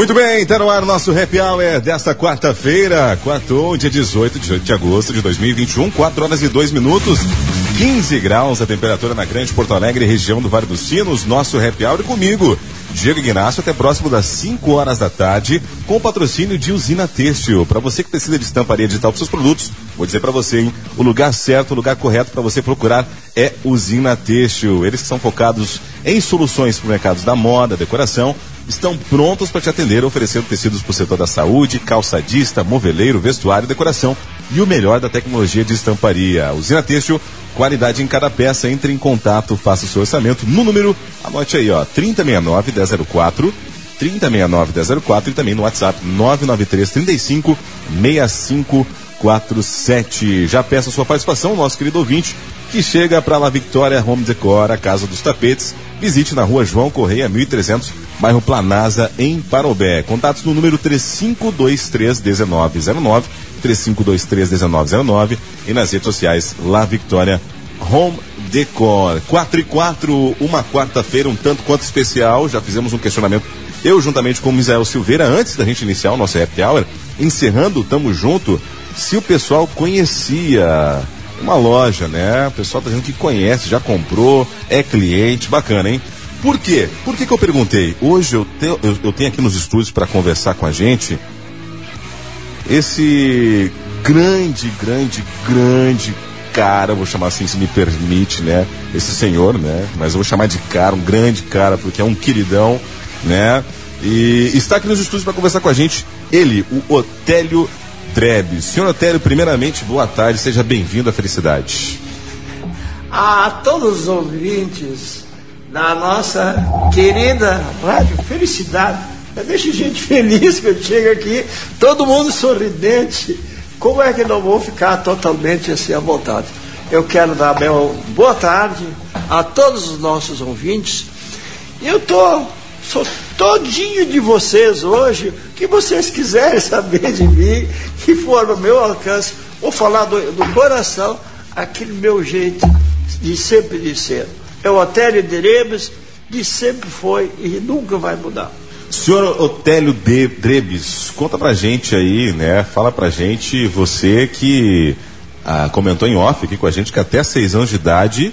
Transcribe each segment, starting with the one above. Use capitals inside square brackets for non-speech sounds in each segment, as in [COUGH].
Muito bem, está no ar nosso happy hour desta quarta-feira, quarto, dia 18 de agosto de 2021, 4 horas e 2 minutos. 15 graus a temperatura na Grande Porto Alegre, região do Vale dos Sinos. Nosso happy hour comigo, Diego Ignacio, até próximo das 5 horas da tarde, com o patrocínio de Usina Têxtil. Para você que precisa de estamparia digital para seus produtos, vou dizer para você, hein? O lugar certo, o lugar correto para você procurar é Usina Têxtil. Eles que são focados em soluções para mercados da moda, decoração estão prontos para te atender, oferecendo tecidos para o setor da saúde, calçadista, moveleiro, vestuário, decoração e o melhor da tecnologia de estamparia. Usina Têxtil, qualidade em cada peça. Entre em contato, faça o seu orçamento no número, anote aí, ó, 3069-1004, 3069-1004 e também no WhatsApp 993 35 6547. Já peça a sua participação, nosso querido ouvinte, que chega para La Victoria Home Decor, a Casa dos Tapetes. Visite na rua João Correia, 1300, bairro Planasa, em Parobé. Contatos no número 3523-1909, 3523-1909 e nas redes sociais La Victoria Home Decor. 4 e 4, uma quarta-feira um tanto quanto especial. Já fizemos um questionamento, eu juntamente com o Misael Silveira, antes da gente iniciar o nosso Happy Hour, encerrando, tamo junto, se o pessoal conhecia uma loja, né? O pessoal tá dizendo que conhece, já comprou, é cliente, bacana, hein? Por quê? Por que, que eu perguntei? Hoje eu, te, eu, eu tenho aqui nos estúdios para conversar com a gente esse grande, grande, grande cara, vou chamar assim, se me permite, né? Esse senhor, né? Mas eu vou chamar de cara, um grande cara, porque é um queridão, né? E está aqui nos estúdios para conversar com a gente, ele, o Otélio Drebes. Senhor Otélio, primeiramente, boa tarde, seja bem-vindo à Felicidade. A todos os ouvintes da nossa querida Rádio Felicidade, deixa gente [LAUGHS] feliz que eu chego aqui, todo mundo sorridente. Como é que não vou ficar totalmente assim à vontade? Eu quero dar meu boa tarde a todos os nossos ouvintes. Eu tô, sou todinho de vocês hoje. O que vocês quiserem saber de mim, que for meu alcance, vou falar do, do coração, aquele meu jeito de sempre de ser. É o Otélio Drebes, que sempre foi e nunca vai mudar. Senhor Otélio de Drebes, conta pra gente aí, né? Fala pra gente, você que ah, comentou em off aqui com a gente que até seis anos de idade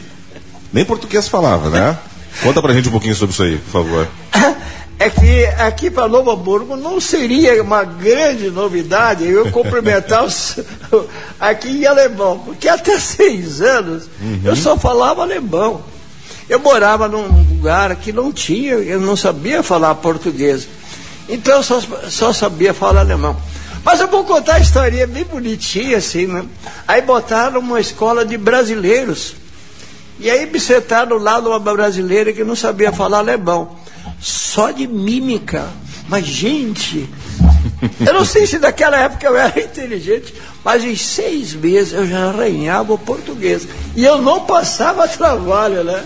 nem português falava, né? [LAUGHS] Conta pra gente um pouquinho sobre isso aí, por favor. [LAUGHS] É que aqui para Novo Hamburgo não seria uma grande novidade eu cumprimentar os, [LAUGHS] aqui em alemão, porque até [LAUGHS] seis anos uhum. eu só falava alemão. Eu morava num lugar que não tinha, eu não sabia falar português. Então eu só, só sabia falar alemão. Mas eu vou contar a historinha bem bonitinha assim, né? Aí botaram uma escola de brasileiros. E aí me sentaram lá numa brasileira que não sabia falar alemão. Só de mímica. Mas, gente, eu não sei se naquela época eu era [LAUGHS] inteligente, mas em seis meses eu já arranhava o português. E eu não passava trabalho, né?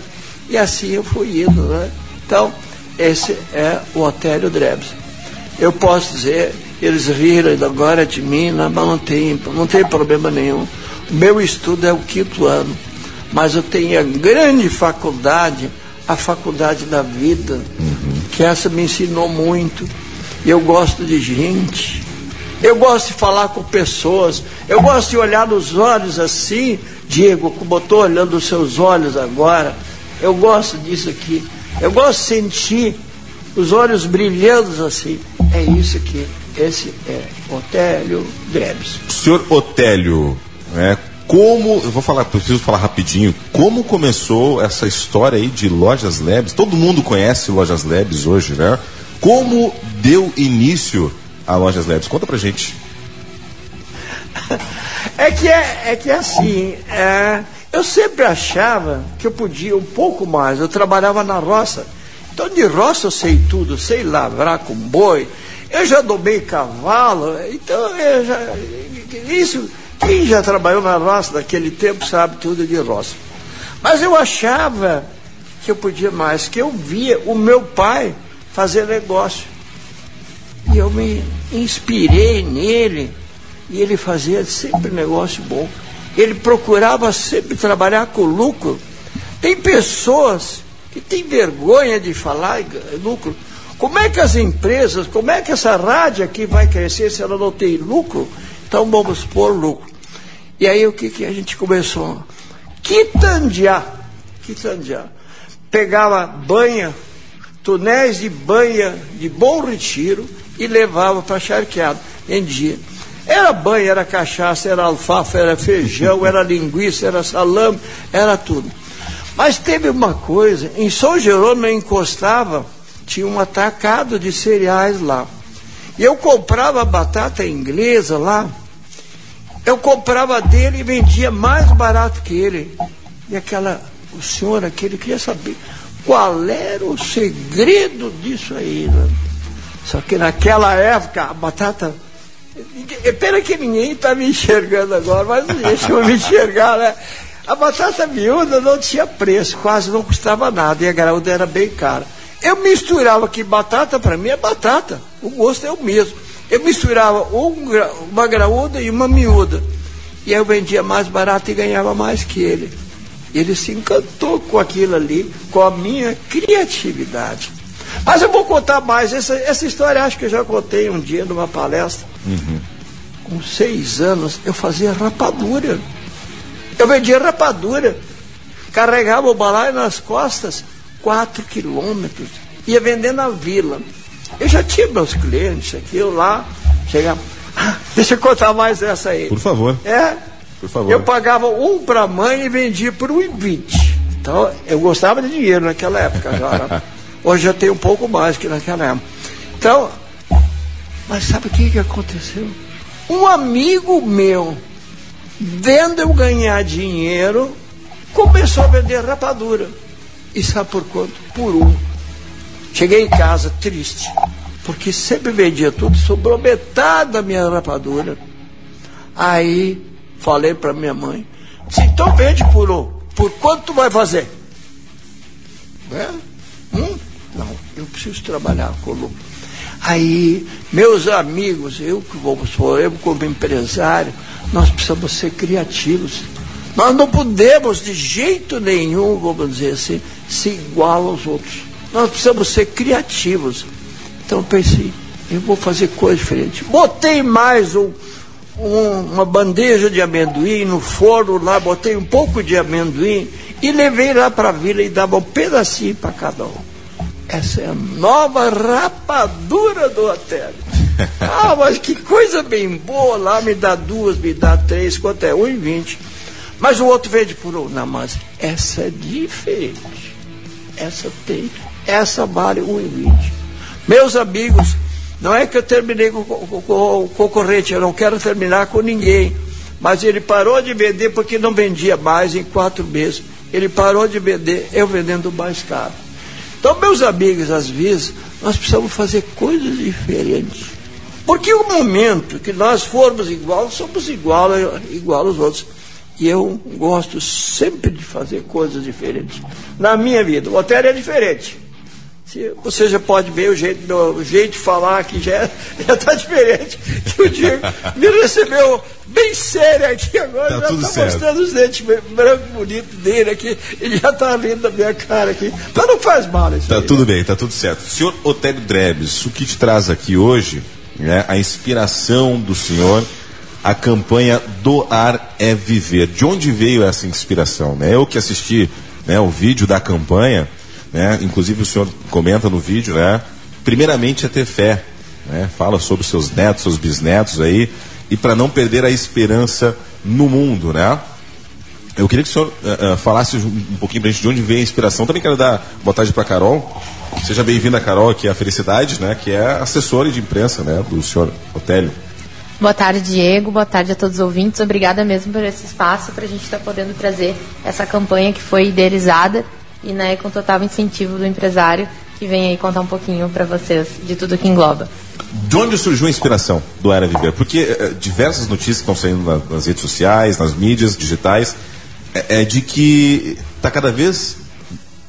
E assim eu fui indo, né? Então, esse é o Otélio Drebs. Eu posso dizer, eles riram agora de mim, né? mas não tem, não tem problema nenhum. Meu estudo é o quinto ano, mas eu tenho a grande faculdade, a faculdade da vida, uhum. que essa me ensinou muito. Eu gosto de gente, eu gosto de falar com pessoas, eu gosto de olhar nos olhos assim, Diego, como eu estou olhando os seus olhos agora eu gosto disso aqui. Eu gosto de sentir os olhos brilhando assim. É isso aqui. Esse é Otélio Drebs. Senhor Otélio, né, como, eu vou falar, preciso falar rapidinho, como começou essa história aí de Lojas Labs? Todo mundo conhece Lojas Labs hoje, né? Como deu início a Lojas Labs? Conta pra gente. É que é, é que é assim, é, eu sempre achava que eu podia um pouco mais. Eu trabalhava na roça. Então, de roça eu sei tudo, sei lavrar com boi. Eu já domei cavalo. Então, eu já, isso, quem já trabalhou na roça naquele tempo sabe tudo de roça. Mas eu achava que eu podia mais, que eu via o meu pai fazer negócio. E eu me inspirei nele. E ele fazia sempre negócio bom ele procurava sempre trabalhar com lucro. Tem pessoas que têm vergonha de falar lucro. Como é que as empresas, como é que essa rádio aqui vai crescer se ela não tem lucro? Então vamos pôr lucro. E aí o que, que a gente começou? Quitandear. Quitandear. Pegava banha, tonéis de banha de bom retiro e levava para charqueado. Vendia. Era banha, era cachaça, era alfafa, era feijão, era linguiça, era salame, era tudo. Mas teve uma coisa, em São Jerônimo eu encostava, tinha um atacado de cereais lá. E eu comprava batata inglesa lá, eu comprava dele e vendia mais barato que ele. E aquela, o senhor aquele queria saber qual era o segredo disso aí. Né? Só que naquela época a batata. Pena que ninguém está me enxergando agora, mas deixa eu me enxergar, né? A batata miúda não tinha preço, quase não custava nada, e a graúda era bem cara. Eu misturava que batata para mim é batata, o gosto é o mesmo. Eu misturava um, uma graúda e uma miúda. E eu vendia mais barato e ganhava mais que ele. Ele se encantou com aquilo ali, com a minha criatividade. Mas eu vou contar mais. Essa, essa história acho que eu já contei um dia numa palestra. Uhum. Com seis anos eu fazia rapadura. Eu vendia rapadura, carregava o balaio nas costas, quatro quilômetros, ia vender na vila. Eu já tinha meus clientes aqui, eu lá, chegava. Ah, deixa eu contar mais essa aí. Por favor. É. Por favor. Eu pagava um para a mãe e vendia por 1,20. Então, eu gostava de dinheiro naquela época agora. [LAUGHS] Hoje eu tenho um pouco mais que naquela época. Então, mas sabe o que, que aconteceu? Um amigo meu vendo eu ganhar dinheiro, começou a vender rapadura. E sabe por quanto? Por um. Cheguei em casa triste, porque sempre vendia tudo, sobrou metade da minha rapadura. Aí falei para minha mãe, se então vende por por quanto tu vai fazer? É? Hum? Não, eu preciso trabalhar com. Aí, meus amigos, eu que vamos eu como empresário, nós precisamos ser criativos. Nós não podemos, de jeito nenhum, vamos dizer assim, se igual aos outros. Nós precisamos ser criativos. Então pensei, eu vou fazer coisa diferente. Botei mais um, um, uma bandeja de amendoim no forno lá, botei um pouco de amendoim e levei lá para a vila e dava um pedacinho para cada um. Essa é a nova rapadura do hotel. [LAUGHS] Ah, mas que coisa bem boa lá, me dá duas, me dá três, quanto é? Um e vinte. Mas o outro vende por um. Não, mas essa é diferente. Essa tem, essa vale um e vinte. Meus amigos, não é que eu terminei com, com, com o concorrente, eu não quero terminar com ninguém. Mas ele parou de vender porque não vendia mais em quatro meses. Ele parou de vender, eu vendendo mais caro. Então, meus amigos, às vezes, nós precisamos fazer coisas diferentes. Porque o momento que nós formos igual, somos igual, igual aos outros. E eu gosto sempre de fazer coisas diferentes. Na minha vida, o hotel é diferente. Você já pode ver o jeito, meu jeito de falar que já [LAUGHS] está diferente. Que o Diego me recebeu bem sério aqui agora, tá já está mostrando os dentes branco bonito dele aqui. Ele já está rindo da minha cara aqui. Mas não faz mal isso. Tá aí, tudo bem, tá tudo certo. Senhor Otélio Drebes, o que te traz aqui hoje né, a inspiração do senhor, a campanha Doar é Viver. De onde veio essa inspiração? Né? Eu que assisti né, o vídeo da campanha, né, inclusive o senhor comenta no vídeo, né, primeiramente é ter fé, né, fala sobre seus netos, seus bisnetos aí, e para não perder a esperança no mundo, né? Eu queria que o senhor uh, uh, falasse um pouquinho para a gente de onde veio a inspiração. Também quero dar boa tarde para Carol. Seja bem-vinda, Carol, que é a Felicidade, né? Que é assessora de imprensa, né? Do senhor Otélio. Boa tarde, Diego. Boa tarde a todos os ouvintes. Obrigada mesmo por esse espaço para a gente estar tá podendo trazer essa campanha que foi idealizada e né, com total incentivo do empresário que vem aí contar um pouquinho para vocês de tudo que engloba. De onde surgiu a inspiração do Era Viver? Porque é, diversas notícias estão saindo na, nas redes sociais, nas mídias digitais, é, é de que está cada vez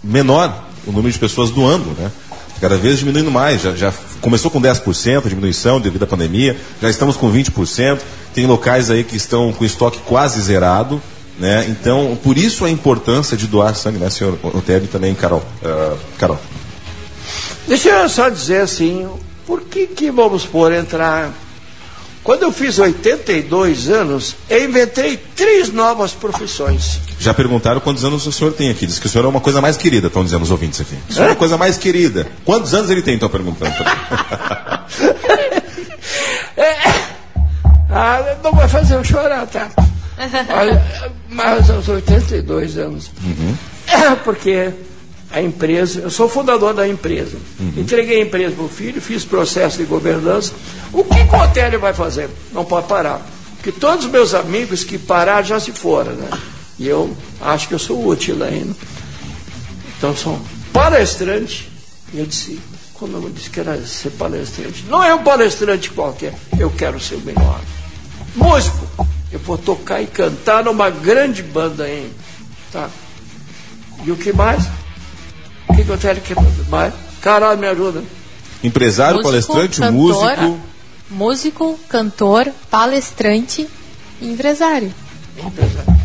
menor o número de pessoas doando, né? Cada vez diminuindo mais. Já, já começou com 10% diminuição devido à pandemia, já estamos com 20%. Tem locais aí que estão com estoque quase zerado. Né? Então, por isso a importância de doar sangue, né, senhor Otélio também Carol. Uh, Carol. Deixa eu só dizer assim, por que que vamos por entrar? Quando eu fiz 82 anos, eu inventei três novas profissões. Já perguntaram quantos anos o senhor tem aqui. Diz que o senhor é uma coisa mais querida, estão dizendo os ouvintes aqui. O senhor é uma coisa mais querida. Quantos anos ele tem, estão perguntando. [LAUGHS] é, ah, não vai fazer eu chorar, tá? Olha, mas aos 82 anos. Uhum. [COUGHS] Porque a empresa, eu sou fundador da empresa. Uhum. Entreguei a empresa para o filho, fiz processo de governança. O que, o Otélio vai fazer? Não pode parar. Porque todos os meus amigos que pararam já se foram, né? E eu acho que eu sou útil ainda. Então sou palestrante. E eu disse, quando eu disse que era ser palestrante, não é um palestrante qualquer, eu quero ser o melhor. Músico, eu vou tocar e cantar numa grande banda ainda. Tá? E o que mais? O que, que eu tenho que mais? Caralho, me ajuda. Empresário, músico, palestrante, cantora, músico. Músico, cantor, palestrante e empresário. Empresário.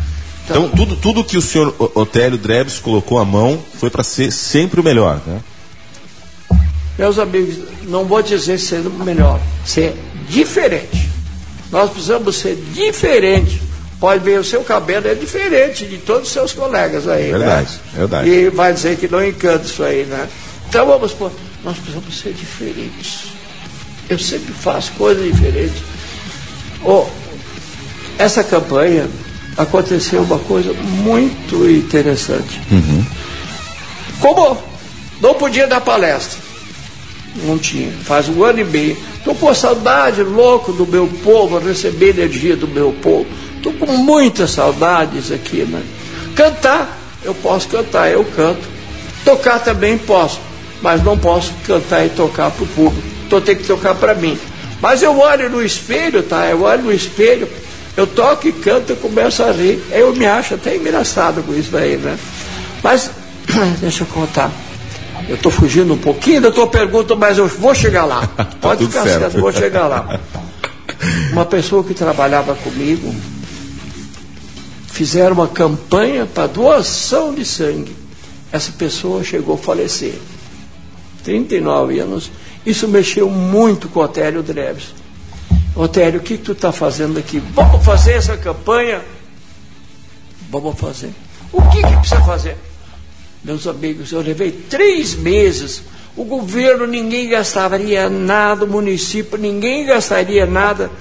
Então, então, tudo, tudo que o senhor Otélio Drebs colocou à mão foi para ser sempre o melhor, né? Meus amigos, não vou dizer ser o melhor, ser diferente. Nós precisamos ser diferente pode ver o seu cabelo é diferente de todos os seus colegas aí. Né? Verdade, né? verdade. E vai dizer que não encanta isso aí, né? Então vamos pôr, nós precisamos ser diferentes. Eu sempre faço coisas diferentes. Oh, essa campanha aconteceu uma coisa muito interessante. Uhum. Como não podia dar palestra, não tinha, faz um ano e meio. Estou com saudade louco do meu povo, receber energia do meu povo. Estou com muitas saudades aqui, né? Cantar, eu posso cantar, eu canto. Tocar também posso, mas não posso cantar e tocar para o público. Então tenho que tocar para mim. Mas eu olho no espelho, tá? Eu olho no espelho, eu toco e canto e começo a rir. Eu me acho até engraçado com isso daí, né? Mas, [CLEARS THROAT] deixa eu contar. Eu estou fugindo um pouquinho da tua pergunta, mas eu vou chegar lá. [LAUGHS] Tá Pode ficar certo, certo, vou chegar lá. Uma pessoa que trabalhava comigo, fizeram uma campanha para doação de sangue. Essa pessoa chegou a falecer. 39 anos. Isso mexeu muito com o Otélio Dreves. Otélio, o que, que tu está fazendo aqui? Vamos fazer essa campanha? Vamos fazer. O que, que precisa fazer? Meus amigos, eu levei três meses. O governo, ninguém gastaria nada, o município, ninguém gastaria nada.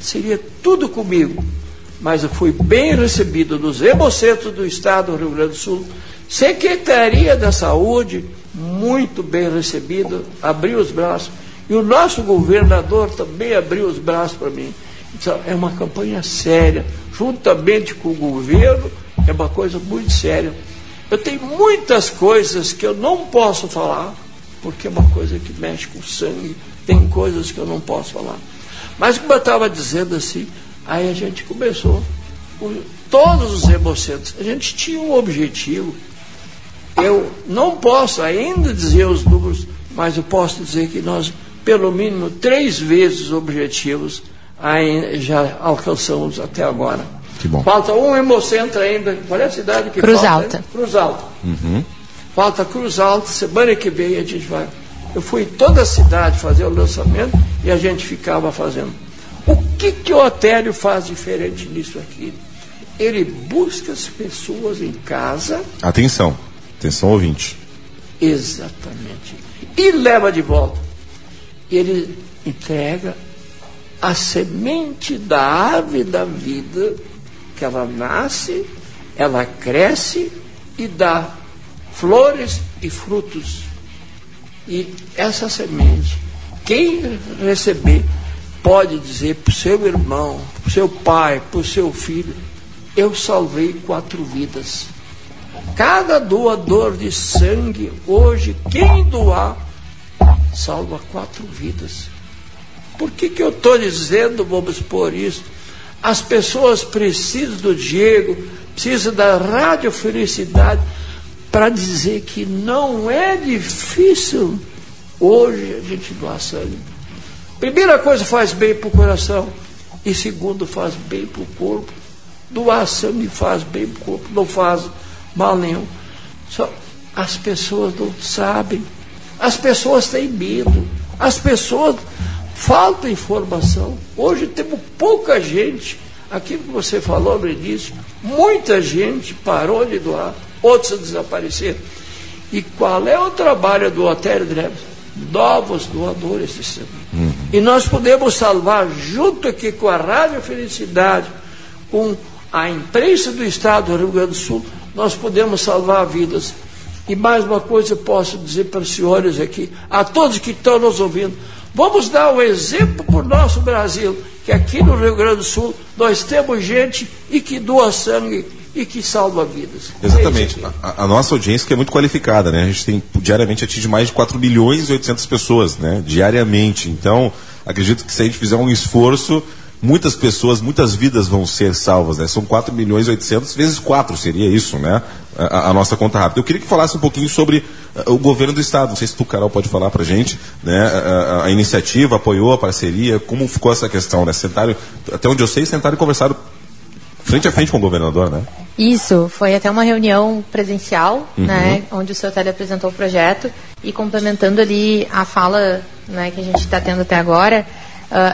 Seria tudo comigo mas eu fui bem recebido nos Hemocentros do Estado do Rio Grande do Sul, Secretaria da Saúde, muito bem recebido, abriu os braços, e o nosso governador também abriu os braços para mim. Então, é uma campanha séria, juntamente com o governo, é uma coisa muito séria. Eu tenho muitas coisas que eu não posso falar, porque é uma coisa que mexe com o sangue, tem coisas que eu não posso falar. Mas como eu estava dizendo assim, Aí a gente começou, todos os hemocentros, a gente tinha um objetivo. Eu não posso ainda dizer os números, mas eu posso dizer que nós, pelo mínimo, três vezes os objetivos já alcançamos até agora. Que bom. Falta um hemocentro ainda. Qual é a cidade que Cruz falta? Alta. Cruz Alta. Uhum. Falta Cruz Alta. Semana que vem a gente vai. Eu fui em toda a cidade fazer o lançamento e a gente ficava fazendo. O que, que o Otélio faz diferente nisso aqui? Ele busca as pessoas em casa. Atenção, atenção ouvinte. Exatamente. E leva de volta. Ele entrega a semente da árvore da vida, que ela nasce, ela cresce e dá flores e frutos. E essa semente, quem receber pode dizer para o seu irmão, para o seu pai, para o seu filho: Eu salvei quatro vidas. Cada doador de sangue, hoje, quem doar, salva quatro vidas. Por que, que eu estou dizendo, vamos por isso? As pessoas precisam do Diego, precisam da rádio felicidade para dizer que não é difícil hoje a gente doar sangue. Primeira coisa, faz bem para o coração. E segundo, faz bem para o corpo. Doar sangue faz bem para o corpo, não faz mal nenhum. Só as pessoas não sabem. As pessoas têm medo, as pessoas falta informação. Hoje temos pouca gente, aquilo que você falou no início, muita gente parou de doar, outros desapareceram. E qual é o trabalho do Hotel Dreves? Novos doadores de sangue. Uhum. E nós podemos salvar, junto aqui com a Rádio Felicidade, com a imprensa do Estado do Rio Grande do Sul, nós podemos salvar vidas. E mais uma coisa eu posso dizer para os senhores aqui, a todos que estão nos ouvindo, vamos dar um exemplo para o nosso Brasil, que aqui no Rio Grande do Sul nós temos gente e que doa sangue e que salva vidas. Exatamente. É a, a, nossa audiência que é muito qualificada, né? A gente tem diariamente atinge mais de 4 milhões e 800 pessoas, né? Diariamente. Então, acredito que se a gente fizer um esforço, muitas pessoas, muitas vidas vão ser salvas, né? São 4 milhões e 800 vezes 4 seria isso, né? A, a, nossa conta rápida. Eu queria que falasse um pouquinho sobre uh, o governo do estado. Não sei se tu, Carol, pode falar pra gente, né? A, a, iniciativa apoiou a parceria, como ficou essa questão, né? Sentaram, até onde eu sei, sentaram e conversaram frente a frente com o governador, né? Isso, foi até uma reunião presencial, uhum. né, onde o seu Tele apresentou o projeto e complementando ali a fala né, que a gente está tendo até agora,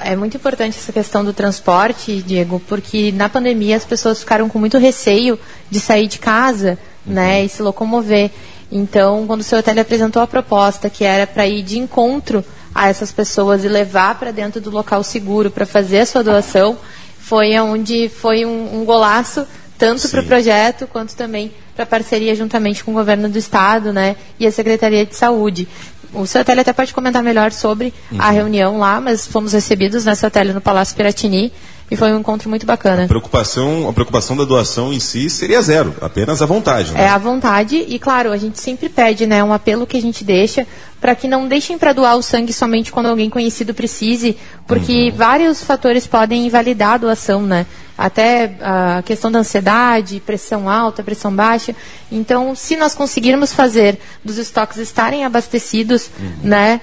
é muito importante essa questão do transporte, Diego, porque na pandemia as pessoas ficaram com muito receio de sair de casa uhum. né, e se locomover. Então, quando o seu Tele apresentou a proposta, que era para ir de encontro a essas pessoas e levar para dentro do local seguro para fazer a sua doação, foi onde foi um, um golaço tanto para o projeto quanto também para a parceria juntamente com o governo do estado, né, e a Secretaria de Saúde. O seu Tele até pode comentar melhor sobre uhum. a reunião lá, mas fomos recebidos na seu Tele no Palácio Piratini e foi um encontro muito bacana. A preocupação, a preocupação da doação em si seria zero, apenas a vontade. Né? É a vontade e, claro, a gente sempre pede, né, um apelo que a gente deixa para que não deixem para doar o sangue somente quando alguém conhecido precise, porque uhum. vários fatores podem invalidar a doação, né? Até a questão da ansiedade, pressão alta, pressão baixa. Então, se nós conseguirmos fazer dos estoques estarem abastecidos, uhum. né?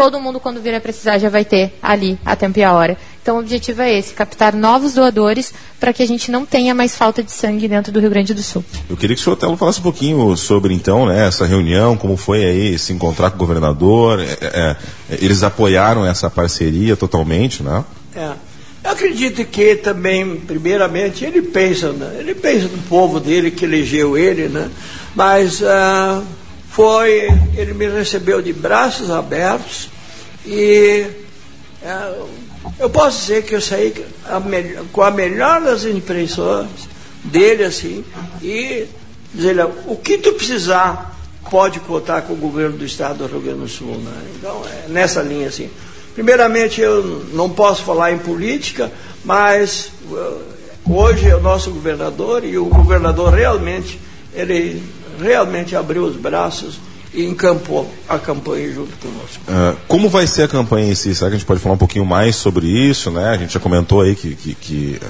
todo mundo, quando vir a precisar, já vai ter ali a tempo e a hora. Então, o objetivo é esse: captar novos doadores para que a gente não tenha mais falta de sangue dentro do Rio Grande do Sul. Eu queria que o senhor Telo falasse um pouquinho sobre, então, né, essa reunião, como foi aí se encontrar com o governador. É, é, é eles apoiaram essa parceria totalmente, né? É. Eu acredito que também, primeiramente, ele pensa, né? ele pensa no povo dele que elegeu ele, né? Mas. Uh foi, ele me recebeu de braços abertos e é, eu posso dizer que eu saí a com a melhor das impressões dele assim e dizer o que tu precisar pode contar com o governo do estado do Rio Grande do Sul, né? Então é nessa linha assim. Primeiramente eu não posso falar em política, mas uh, hoje é o nosso governador e o governador realmente ele realmente abriu os braços e encampou a campanha junto conosco. Uh, como vai ser a campanha em si? Será que a gente pode falar um pouquinho mais sobre isso? Né? A gente já comentou aí que, que, que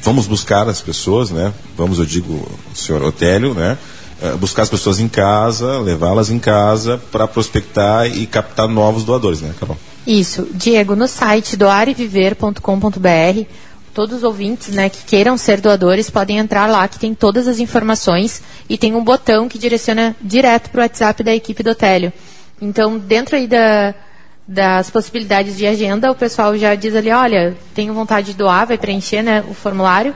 vamos buscar as pessoas, né? Vamos, eu digo, o senhor Otélio, né? Uh, buscar as pessoas em casa, levá-las em casa para prospectar e captar novos doadores, né, Carol? Isso. Diego, no site doareviver.com.br todos os ouvintes né, que queiram ser doadores podem entrar lá, que tem todas as informações e tem um botão que direciona direto para o WhatsApp da equipe do Otélio. Então, dentro aí da, das possibilidades de agenda, o pessoal já diz ali, olha, tenho vontade de doar, vai preencher né, o formulário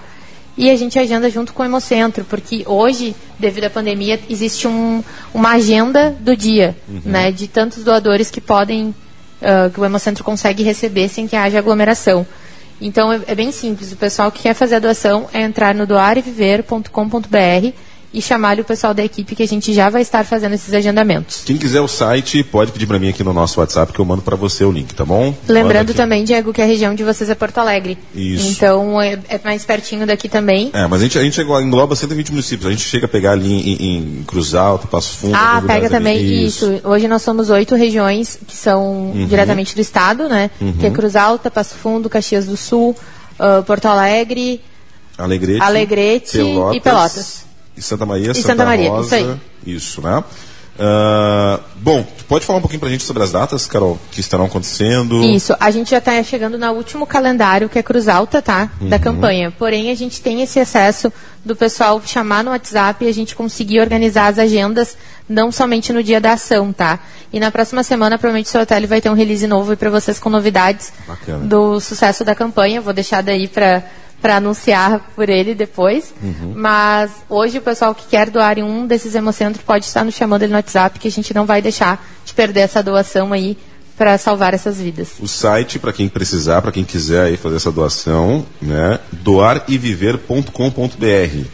e a gente agenda junto com o Hemocentro, porque hoje, devido à pandemia, existe um, uma agenda do dia, uhum. né, de tantos doadores que podem, uh, que o Hemocentro consegue receber sem que haja aglomeração. Então é, é, bem simples. O pessoal que quer fazer a doação é entrar no doareviver.com.br e chamar o pessoal da equipe que a gente já vai estar fazendo esses agendamentos. Quem quiser o site, pode pedir para mim aqui no nosso WhatsApp que eu mando para você o link, tá bom? Lembrando também, Diego, que a região de vocês é Porto Alegre. Isso. Então é, é mais pertinho daqui também. É, mas a gente, a gente engloba 120 municípios. A gente chega a pegar ali em, em Cruz Alto, Passo Fundo. Ah, pega também isso. isso. Hoje nós somos oito regiões que são uhum. diretamente do estado, né? Uhum. Que é Cruz Alta, Passo Fundo, Caxias do Sul, uh, Porto Alegre, Alegrete, Alegrete Pelotas, e Pelotas. E Santa Maria, e Santa, Santa Maria, Rosa, isso aí. Isso, né? Uh, bom, pode falar um pouquinho para a gente sobre as datas, Carol, que estarão acontecendo? Isso, a gente já está chegando no último calendário, que é Cruz Alta, tá? Uhum. Da campanha. Porém, a gente tem esse acesso do pessoal chamar no WhatsApp e a gente conseguir organizar as agendas, não somente no dia da ação, tá? E na próxima semana, provavelmente, o seu hotel vai ter um release novo para vocês com novidades Bacana. do sucesso da campanha. Vou deixar daí para para anunciar por ele depois. Uhum. Mas hoje o pessoal que quer doar em um desses hemocentros pode estar nos chamando ele no WhatsApp, que a gente não vai deixar de perder essa doação aí para salvar essas vidas. O site, para quem precisar, para quem quiser aí fazer essa doação, né? doariviver.com.br.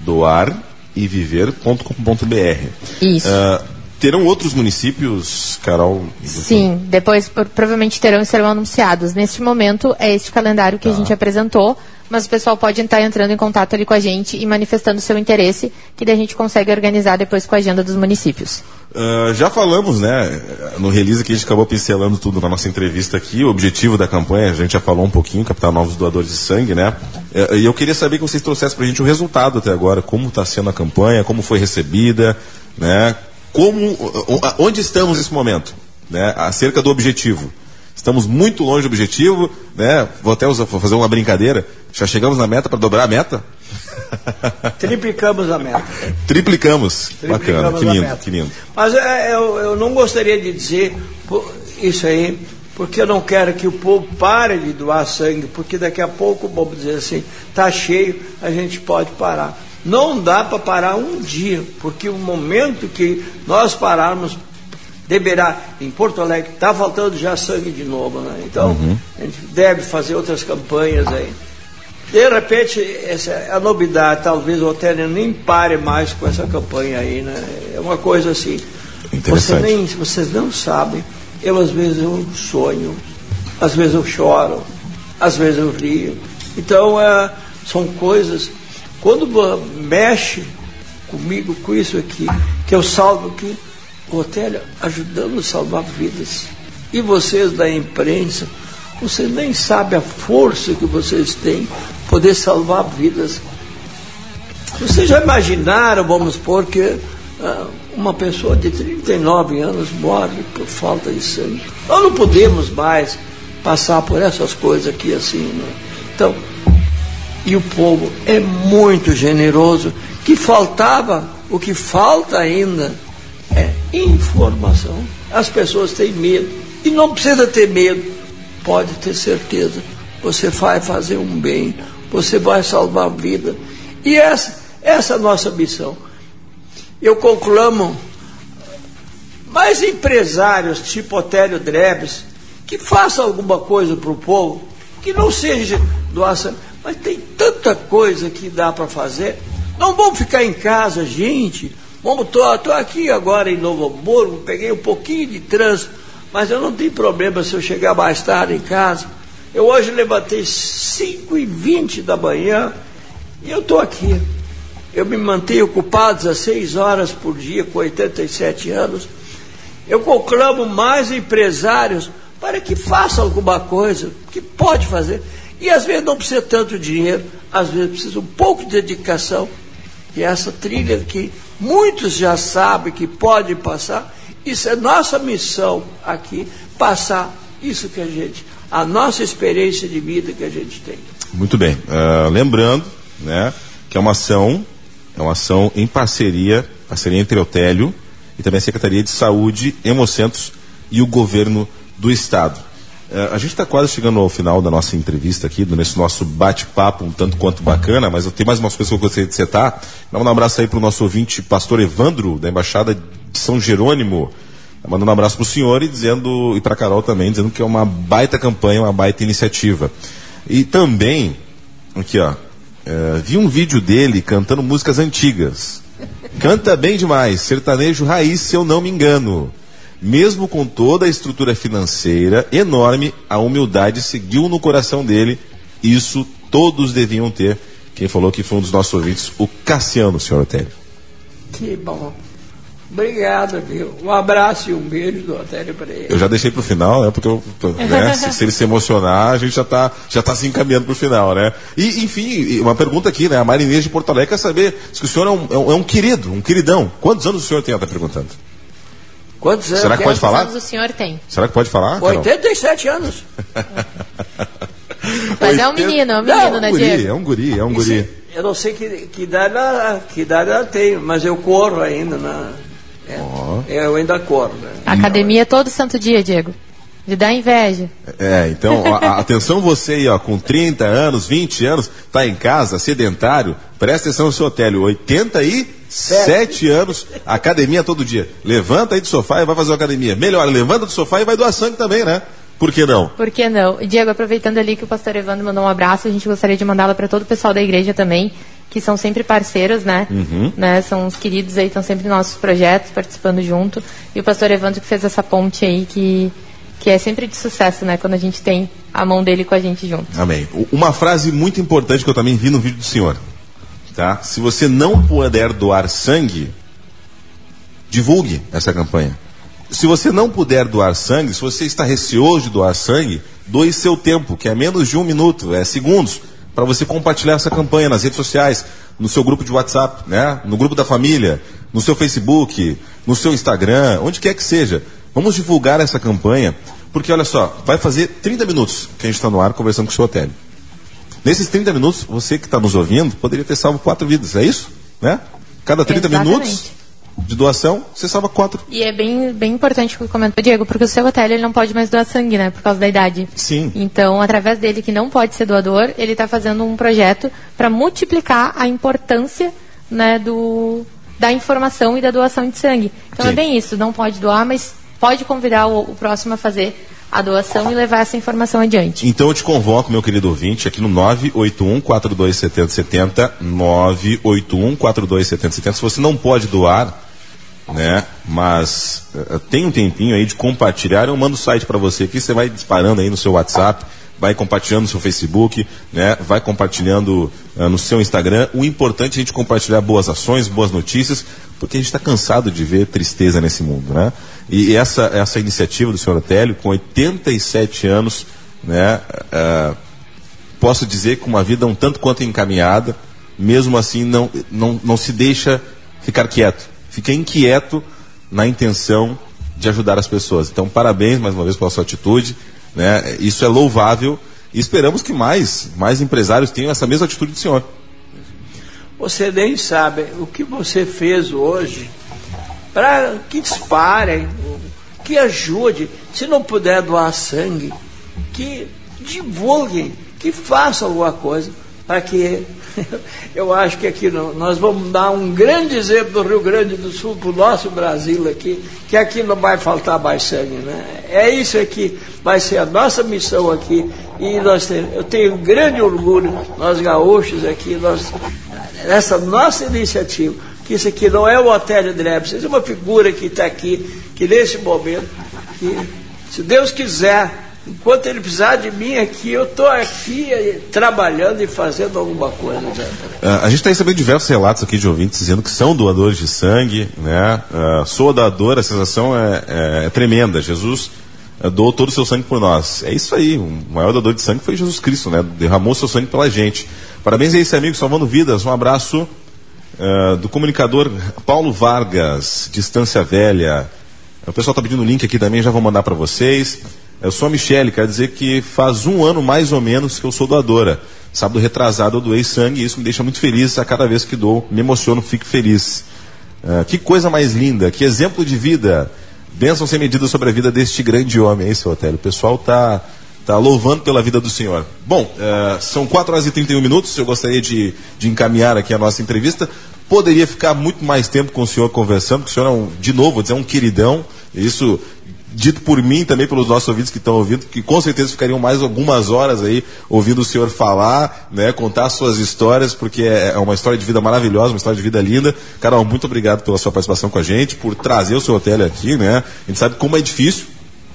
Doariviver.com.br. Isso. Uh, terão outros municípios, Carol? Sim, depois provavelmente terão e serão anunciados. Neste momento é este calendário que tá. a gente apresentou mas o pessoal pode estar entrando em contato ali com a gente e manifestando seu interesse, que daí a gente consegue organizar depois com a agenda dos municípios. Uh, já falamos, né, no release que a gente acabou pincelando tudo na nossa entrevista aqui, o objetivo da campanha, a gente já falou um pouquinho, captar novos doadores de sangue, né, uh, e eu queria saber que vocês trouxessem para a gente o resultado até agora, como está sendo a campanha, como foi recebida, né, como, onde estamos nesse momento, né, acerca do objetivo. Estamos muito longe do objetivo, né? Vou até usar, vou fazer uma brincadeira. Já chegamos na meta para dobrar a meta? Triplicamos a meta. Triplicamos. Triplicamos Bacana, que lindo, que lindo. Mas é, eu, eu não gostaria de dizer isso aí, porque eu não quero que o povo pare de doar sangue, porque daqui a pouco, vamos dizer assim, está cheio, a gente pode parar. Não dá para parar um dia, porque o momento que nós pararmos deverá, em Porto Alegre, está faltando já sangue de novo, né? Então, uhum. a gente deve fazer outras campanhas aí. De repente, essa é a novidade, talvez o hotel nem pare mais com essa campanha aí, né? É uma coisa assim. Você nem, vocês não sabem. Eu às vezes eu sonho, às vezes eu choro, às vezes eu rio. Então, é, são coisas. Quando mexe comigo com isso aqui, que eu salvo aqui, o Otélio ajudando a salvar vidas. E vocês da imprensa, vocês nem sabem a força que vocês têm poder salvar vidas. Vocês já imaginaram, vamos supor, que uh, uma pessoa de 39 anos morre por falta de sangue? Nós não podemos mais passar por essas coisas aqui assim. Né? Então, e o povo é muito generoso, que faltava, o que falta ainda é informação. As pessoas têm medo. E não precisa ter medo. Pode ter certeza. Você vai fazer um bem. Você vai salvar a vida. E essa, essa é a nossa missão. Eu conclamo mais empresários, tipo Otélio Drebes, que façam alguma coisa para o povo, que não seja doação, mas tem tanta coisa que dá para fazer. Não vamos ficar em casa, gente. Como estou aqui agora em Novo Hamburgo, peguei um pouquinho de trânsito, mas eu não tenho problema se eu chegar mais tarde em casa. Eu hoje levantei 5 e 20 da manhã e eu estou aqui. Eu me mantenho ocupado 16 horas por dia com 87 anos. Eu conclamo mais empresários para que façam alguma coisa, que pode fazer. E às vezes não precisa tanto dinheiro, às vezes precisa um pouco de dedicação. E essa trilha aqui Muitos já sabem que pode passar. Isso é nossa missão aqui, passar isso que a gente, a nossa experiência de vida que a gente tem. Muito bem. Uh, lembrando, né, que é uma ação, é uma ação em parceria, parceria entre Otélio e também a Secretaria de Saúde, Hemocentros e o Governo do Estado. Uh, a gente está quase chegando ao final da nossa entrevista aqui, nesse nosso bate-papo um tanto quanto bacana, mas eu tenho mais umas coisas que eu gostaria de citar. Dá um abraço aí para o nosso ouvinte, pastor Evandro, da Embaixada de São Jerônimo. Mandando um abraço para o senhor e dizendo, e para Carol também, dizendo que é uma baita campanha, uma baita iniciativa. E também, aqui ó, uh, vi um vídeo dele cantando músicas antigas. Canta bem demais, sertanejo raiz, se eu não me engano. Mesmo com toda a estrutura financeira enorme, a humildade seguiu no coração dele. Isso todos deviam ter. Quem falou que foi um dos nossos ouvintes, o Cassiano, senhor Otélio. Que bom. Obrigado, viu? Um abraço e um beijo do Otélio para ele. Eu já deixei para o final, né? Porque eu, né, [LAUGHS] se, se, ele se emocionar, a gente já está já tá se encaminhando para o final, né? E, enfim, uma pergunta aqui, né? A Marinês de Porto Alegre quer saber se o senhor é um, é um, é um querido, um queridão. Quantos anos o senhor tem? Ela está perguntando. Quantos anos? Será que pode falar? Quantos anos o senhor tem? Será que pode falar? Carol? 87 anos. [LAUGHS] Mas é um 80 menino, é um menino, Não, né, É um guri, Diego? é um guri, é um Isso, guri. eu não sei que, que, idade ela, que idade ela tem, mas eu corro ainda. Na, é, Ó. Eu ainda corro. Né? Academia todo santo dia, Diego. De dar inveja. É, então, a- atenção você aí, ó, com 30 anos, 20 anos, tá em casa, sedentário, presta atenção no seu hotel, 87 anos, academia todo dia. Levanta aí do sofá e vai fazer uma academia. Melhor, levanta do sofá e vai doar sangue também, né? Por que não? Por que não? Diego, aproveitando ali que o pastor Evandro mandou um abraço, a gente gostaria de mandá-lo para todo o pessoal da igreja também, que são sempre parceiros, né? né? São os queridos aí, estão sempre nos nossos projetos, participando junto. E o pastor Evandro que fez essa ponte aí, que, que é sempre de sucesso, né? Quando a gente tem a mão dele com a gente junto. Amém. Uma frase muito importante que eu também vi no vídeo do senhor. Tá? Se você não puder doar sangue, divulgue essa campanha. Se você não puder doar sangue, se você está receoso de doar sangue, doe seu tempo, que é menos de um minuto, é segundos, para você compartilhar essa campanha nas redes sociais, no seu grupo de WhatsApp, né? no grupo da família, no seu Facebook, no seu Instagram, onde quer que seja. Vamos divulgar essa campanha, porque olha só, vai fazer 30 minutos que a gente está no ar conversando com o seu Otélio. Nesses 30 minutos, você que está nos ouvindo, poderia ter salvo quatro vidas, é isso? Né? Cada 30 Exatamente. minutos de doação, você salva quatro. E é bem, bem importante o que comentou, Diego, porque o seu hotel ele não pode mais doar sangue, né? Por causa da idade. Sim. Então, através dele, que não pode ser doador, ele está fazendo um projeto para multiplicar a importância né, do, da informação e da doação de sangue. Então Sim. é bem isso, não pode doar, mas pode convidar o, o próximo a fazer a doação e levar essa informação adiante. Então eu te convoco, meu querido ouvinte, aqui no 981 427070 981 427070 Se você não pode doar, né, mas eh, tem um tempinho aí de compartilhar, eu mando o site para você aqui, você vai disparando aí no seu WhatsApp, vai compartilhando no seu Facebook, né, vai compartilhando ah, no seu Instagram. O importante é a gente compartilhar boas ações, boas notícias, porque a gente está cansado de ver tristeza nesse mundo, né? E essa essa iniciativa do senhor Otélio, com 87 anos, né, ah, posso dizer que uma vida um tanto quanto encaminhada, mesmo assim não, não, não se deixa ficar quieto. Fica inquieto na intenção de ajudar as pessoas. Então, parabéns mais uma vez pela sua atitude. Né? Isso é louvável e esperamos que mais, mais empresários tenham essa mesma atitude do senhor. Você nem sabe o que você fez hoje para que disparem, que ajude. Se não puder doar sangue, que divulguem, que façam alguma coisa que [LAUGHS] eu acho que aqui nós vamos dar um grande exemplo do Rio Grande do Sul para o nosso Brasil aqui, que aqui não vai faltar mais sangue, né? É isso aqui, vai ser a nossa missão aqui e nós eu tenho grande orgulho, nós gaúchos aqui, nós, nessa nossa iniciativa, que isso aqui não é o Hotel de Neves, isso é uma figura que está aqui, que nesse momento, que se Deus quiser, enquanto ele precisar de mim aqui, eu estou aqui eh, trabalhando e fazendo alguma coisa. Ah, a gente está recebendo diversos relatos aqui de ouvintes dizendo que são doadores de sangue, né? Ah, sou doador, a sensação é, é- é tremenda. Jesus ah, doou todo o seu sangue por nós. É isso aí, o maior doador de sangue foi Jesus Cristo, né? Derramou seu sangue pela gente. Parabéns a esse amigo salvando vidas. Um abraço ah, do comunicador Paulo Vargas, Distância Velha. O pessoal está pedindo o link aqui também, já vou mandar para vocês. Eu sou a Michele, quero dizer que faz um ano mais ou menos que eu sou doadora. Sábado retrasado eu doei sangue e isso me deixa muito feliz a cada vez que dou. Me emociono, fico feliz. Ah, que coisa mais linda, que exemplo de vida. Bênção sem medida sobre a vida deste grande homem, é isso, Otélio. O pessoal está tá louvando pela vida do senhor. Bom, ah, são 4 horas e 31 minutos, eu gostaria de, de encaminhar aqui a nossa entrevista. Poderia ficar muito mais tempo com o senhor conversando, porque o senhor é, um, de novo, vou dizer, um queridão. Isso dito por mim também pelos nossos ouvintes que estão ouvindo, que com certeza ficariam mais algumas horas aí ouvindo o senhor falar, né, contar suas histórias, porque é é uma história de vida maravilhosa, uma história de vida linda. Carol, muito obrigado pela sua participação com a gente, por trazer o seu hotel aqui, né? A gente sabe como é difícil,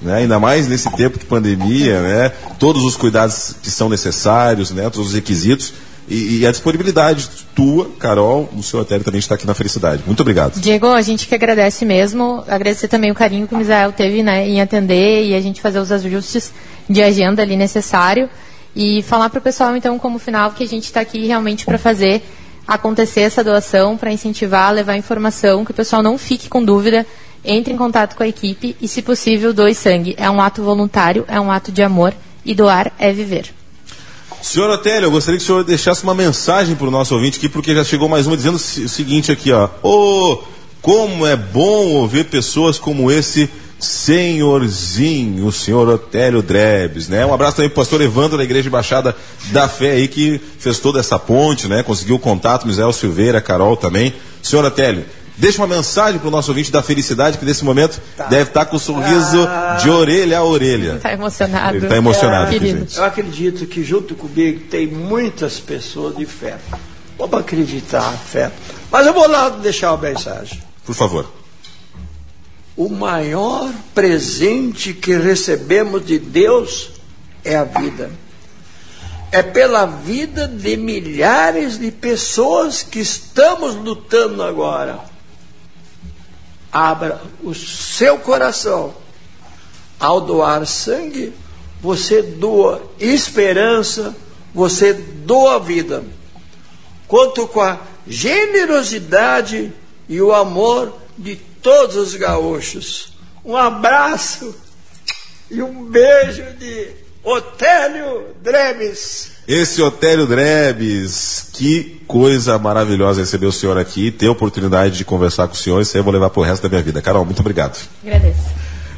né? Ainda mais nesse tempo de pandemia, né? Todos os cuidados que são necessários, né? Todos os requisitos. E, e a disponibilidade tua, Carol, no seu hotel também está aqui na felicidade. Muito obrigado. Diego, a gente que agradece mesmo, agradecer também o carinho que o Misael teve né, em atender e a gente fazer os ajustes de agenda ali necessário e falar para o pessoal então como final que a gente está aqui realmente para fazer acontecer essa doação, para incentivar, levar informação, que o pessoal não fique com dúvida entre em contato com a equipe e, se possível, doe sangue. É um ato voluntário, é um ato de amor e doar é viver. Senhor Otélio, eu gostaria que o senhor deixasse uma mensagem para o nosso ouvinte aqui, porque já chegou mais uma dizendo o seguinte aqui, ó. Ô, oh, como é bom ouvir pessoas como esse senhorzinho, o senhor Otélio Drebes, né? Um abraço também para o pastor Evandro da Igreja Baixada da Fé aí, que fez toda essa ponte, né? Conseguiu o contato, Misael Silveira, Carol também. Senhor Otélio, Deixa uma mensagem para o nosso ouvinte da felicidade, que nesse momento tá. deve estar tá com o um sorriso ah. de orelha a orelha. Está emocionado. Ele está emocionado. É, aqui, eu acredito que junto comigo tem muitas pessoas de fé. Vamos acreditar fé. Mas eu vou lá deixar uma mensagem. Por favor. O maior presente que recebemos de Deus é a vida. É pela vida de milhares de pessoas que estamos lutando agora abra o seu coração. Ao doar sangue, você doa esperança, você doa vida. Conto com a generosidade e o amor de todos os gaúchos. Um abraço e um beijo de Otélio Dremes. Esse Otélio Drebes, que coisa maravilhosa receber o senhor aqui, ter a oportunidade de conversar com o senhor, isso aí eu vou levar pro resto da minha vida. Carol, muito obrigado. Agradeço.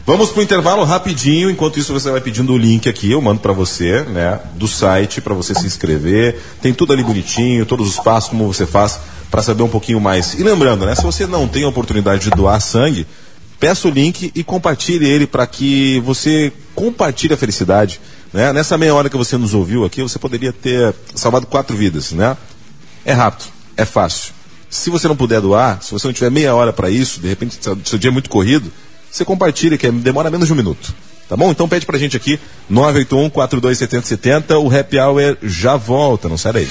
Vamos pro intervalo rapidinho, enquanto isso você vai pedindo o link aqui, eu mando para você, né, do site para você se inscrever. Tem tudo ali bonitinho, todos os passos como você faz para saber um pouquinho mais. E lembrando, né, se você não tem a oportunidade de doar sangue, peça o link e compartilhe ele para que você compartilhe a felicidade né? Nessa meia hora que você nos ouviu aqui, você poderia ter salvado quatro vidas. Né? É rápido, é fácil. Se você não puder doar, se você não tiver meia hora para isso, de repente seu dia é muito corrido, você compartilha, que é, demora menos de um minuto. Tá bom? Então pede pra gente aqui, 981 427070 o Happy Hour já volta, não sai daí.